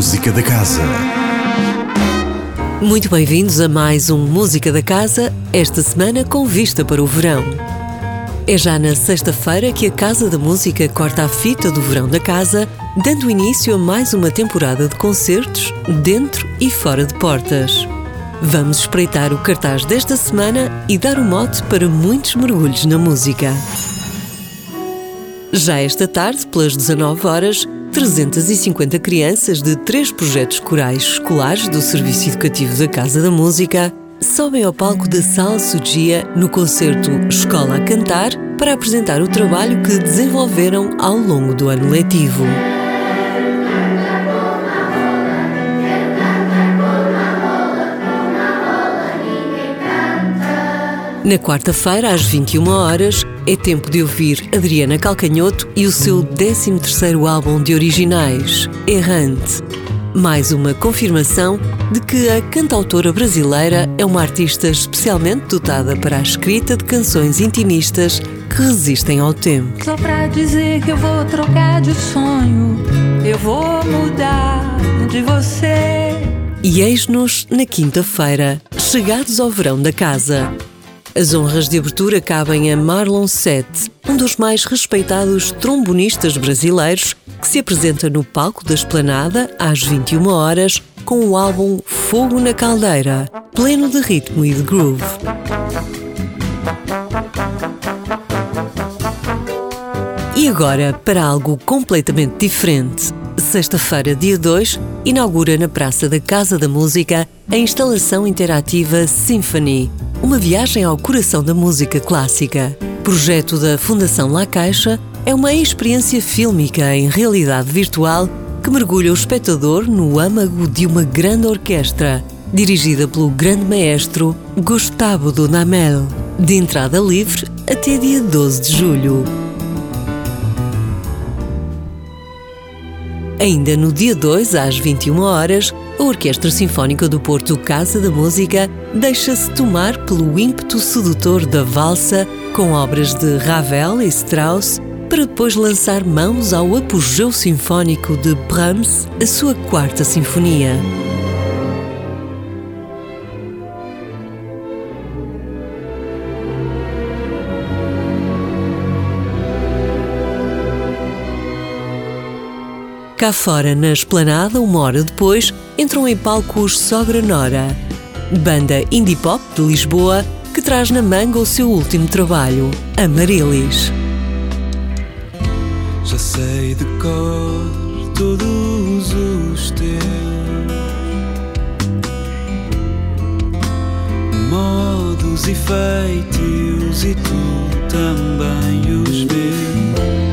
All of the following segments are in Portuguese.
Música da Casa. Muito bem-vindos a mais um Música da Casa, esta semana com vista para o verão. É já na sexta-feira que a Casa da Música corta a fita do verão da casa, dando início a mais uma temporada de concertos dentro e fora de portas. Vamos espreitar o cartaz desta semana e dar o mote para muitos mergulhos na música. Já esta tarde, pelas 19 horas, 350 crianças de três projetos corais escolares do Serviço Educativo da Casa da Música sobem ao palco da Sala Sugia no concerto Escola a Cantar para apresentar o trabalho que desenvolveram ao longo do ano letivo. Na quarta-feira, às 21 horas, é tempo de ouvir Adriana Calcanhoto e o seu 13º álbum de originais, Errante. Mais uma confirmação de que a cantautora brasileira é uma artista especialmente dotada para a escrita de canções intimistas que resistem ao tempo. Só pra dizer que eu vou trocar de sonho, eu vou mudar de você. E eis-nos na quinta-feira, chegados ao verão da casa. As honras de abertura cabem a Marlon Sete, um dos mais respeitados trombonistas brasileiros, que se apresenta no palco da Esplanada às 21 horas com o álbum Fogo na Caldeira, pleno de ritmo e de groove. E agora, para algo completamente diferente. Sexta-feira, dia 2, inaugura na Praça da Casa da Música a instalação interativa Symphony, uma viagem ao coração da música clássica. Projeto da Fundação La Caixa, é uma experiência fílmica em realidade virtual que mergulha o espectador no âmago de uma grande orquestra, dirigida pelo grande maestro Gustavo Dudamel, de entrada livre até dia 12 de julho. Ainda no dia 2, às 21 horas, a Orquestra Sinfónica do Porto Casa da Música deixa-se tomar pelo ímpeto sedutor da valsa com obras de Ravel e Strauss para depois lançar mãos ao apogeu sinfónico de Brahms, a sua quarta sinfonia. Cá fora, na esplanada, uma hora depois, entram em palco os Sogra Nora, banda indie pop de Lisboa que traz na manga o seu último trabalho, Amarilis. Já sei de cor todos os teus modos e feitios e tu também os meus.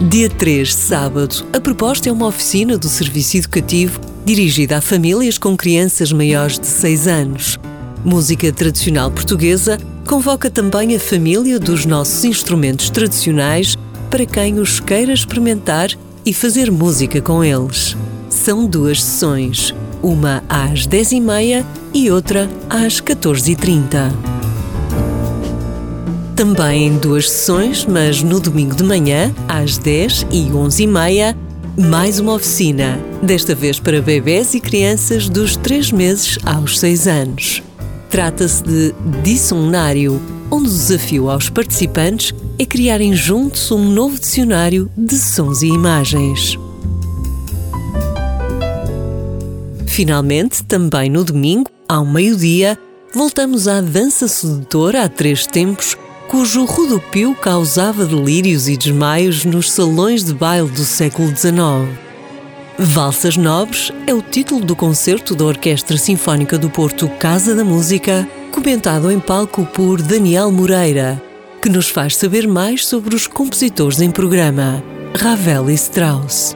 Dia 3, sábado, a proposta é uma oficina do Serviço Educativo dirigida a famílias com crianças maiores de 6 anos. Música tradicional portuguesa convoca também a família dos nossos instrumentos tradicionais para quem os queira experimentar e fazer música com eles. São duas sessões, uma às 10h30 e outra às 14h30. Também em duas sessões, mas no domingo de manhã, às 10 e 11h30, mais uma oficina, desta vez para bebés e crianças dos 3 meses aos 6 anos. Trata-se de Dicionário, onde o desafio aos participantes é criarem juntos um novo dicionário de sons e imagens. Finalmente, também no domingo, ao meio-dia, voltamos à dança sedutora há três tempos, cujo rodopio causava delírios e desmaios nos salões de baile do século XIX. Valsas Nobres é o título do concerto da Orquestra Sinfónica do Porto Casa da Música, comentado em palco por Daniel Moreira, que nos faz saber mais sobre os compositores em programa, Ravel e Strauss.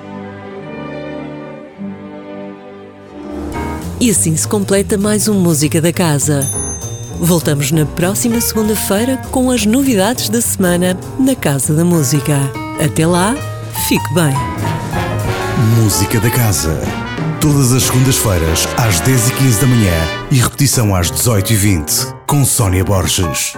E assim se completa mais um Música da Casa. Voltamos na próxima segunda-feira com as novidades da semana na Casa da Música. Até lá, fique bem. Música da Casa. Todas as segundas-feiras, às 10h15 da manhã e repetição às 18h20, com Sónia Borges.